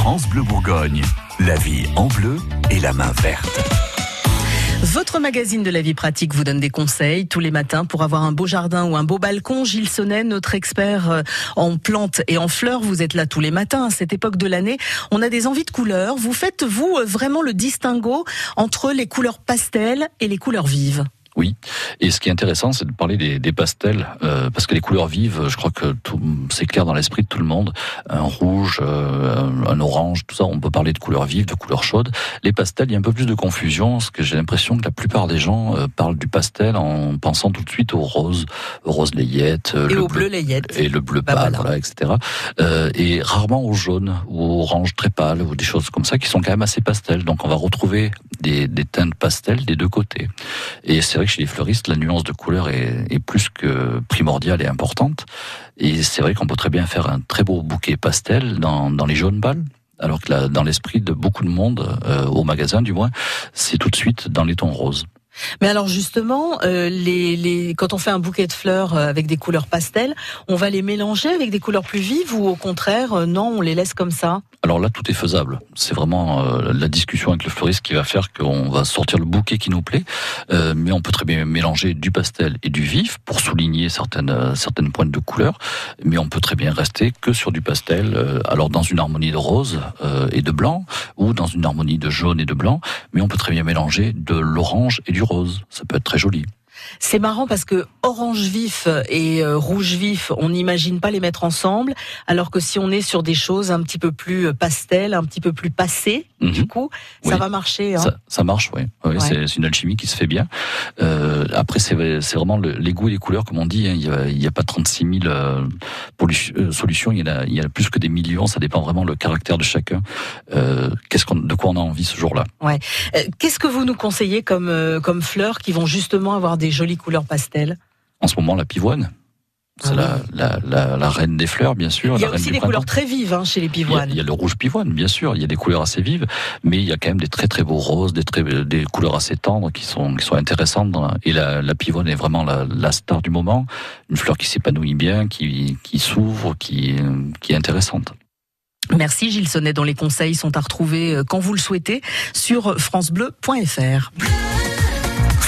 France Bleu Bourgogne, la vie en bleu et la main verte. Votre magazine de la vie pratique vous donne des conseils tous les matins pour avoir un beau jardin ou un beau balcon. Gilles Sonnet, notre expert euh, en plantes et en fleurs, vous êtes là tous les matins à cette époque de l'année. On a des envies de couleurs. Vous faites, vous, euh, vraiment le distinguo entre les couleurs pastel et les couleurs vives oui, et ce qui est intéressant, c'est de parler des, des pastels, euh, parce que les couleurs vives, je crois que c'est clair dans l'esprit de tout le monde. Un rouge, euh, un orange, tout ça, on peut parler de couleurs vives, de couleurs chaudes. Les pastels, il y a un peu plus de confusion, parce que j'ai l'impression que la plupart des gens euh, parlent du pastel en pensant tout de suite au rose, au rose layette, et le au bleu, layette, et le bleu bah pâle, voilà. etc. et rarement au jaune ou au orange très pâle ou des choses comme ça qui sont quand même assez pastels. Donc on va retrouver des, des teintes pastel des deux côtés. Et c'est vrai que chez les fleuristes, la nuance de couleur est, plus que primordiale et importante. Et c'est vrai qu'on peut très bien faire un très beau bouquet pastel dans, les jaunes pâles. Alors que dans l'esprit de beaucoup de monde, euh, au magasin du moins, c'est tout de suite dans les tons roses. Mais alors justement, euh, quand on fait un bouquet de fleurs euh, avec des couleurs pastel, on va les mélanger avec des couleurs plus vives ou au contraire, euh, non, on les laisse comme ça? Alors là, tout est faisable. C'est vraiment la discussion avec le fleuriste qui va faire qu'on va sortir le bouquet qui nous plaît, mais on peut très bien mélanger du pastel et du vif pour souligner certaines certaines pointes de couleur, mais on peut très bien rester que sur du pastel, alors dans une harmonie de rose et de blanc ou dans une harmonie de jaune et de blanc, mais on peut très bien mélanger de l'orange et du rose. Ça peut être très joli. C'est marrant parce que orange vif et euh, rouge vif, on n'imagine pas les mettre ensemble, alors que si on est sur des choses un petit peu plus euh, pastel, un petit peu plus passées, mhm. du coup, ça va marcher. Hein. Ça, marche, oui. C'est une alchimie qui se fait bien. Euh, après, c'est vraiment les goûts et les couleurs, comme on dit. Hein. Il n'y a, pas 36 000 solutions. Il y, a, il y a plus que des millions. Ça dépend vraiment le caractère de chacun. Qu'est-ce qu'on, de quoi on a envie ce jour-là? Ouais. Qu'est-ce que vous nous conseillez comme comme fleurs qui vont justement avoir des jolies couleurs pastel En ce moment, la pivoine. C'est ah la, reine des fleurs, bien sûr. Il y a aussi des couleurs très vives hein, chez les pivoines. Il y, a, le rouge pivoine, bien sûr. Il y a des couleurs assez vives, mais il y a quand même des très très beaux roses, des, très, des couleurs assez tendres qui sont, qui sont intéressantes. Et la, pivoine est vraiment la, star du moment. Une fleur qui s'épanouit bien, qui, qui s'ouvre, qui, qui est intéressante. Merci Gilles Sonnet, dont les conseils sont à retrouver euh, quand vous le souhaitez sur francebleu.fr.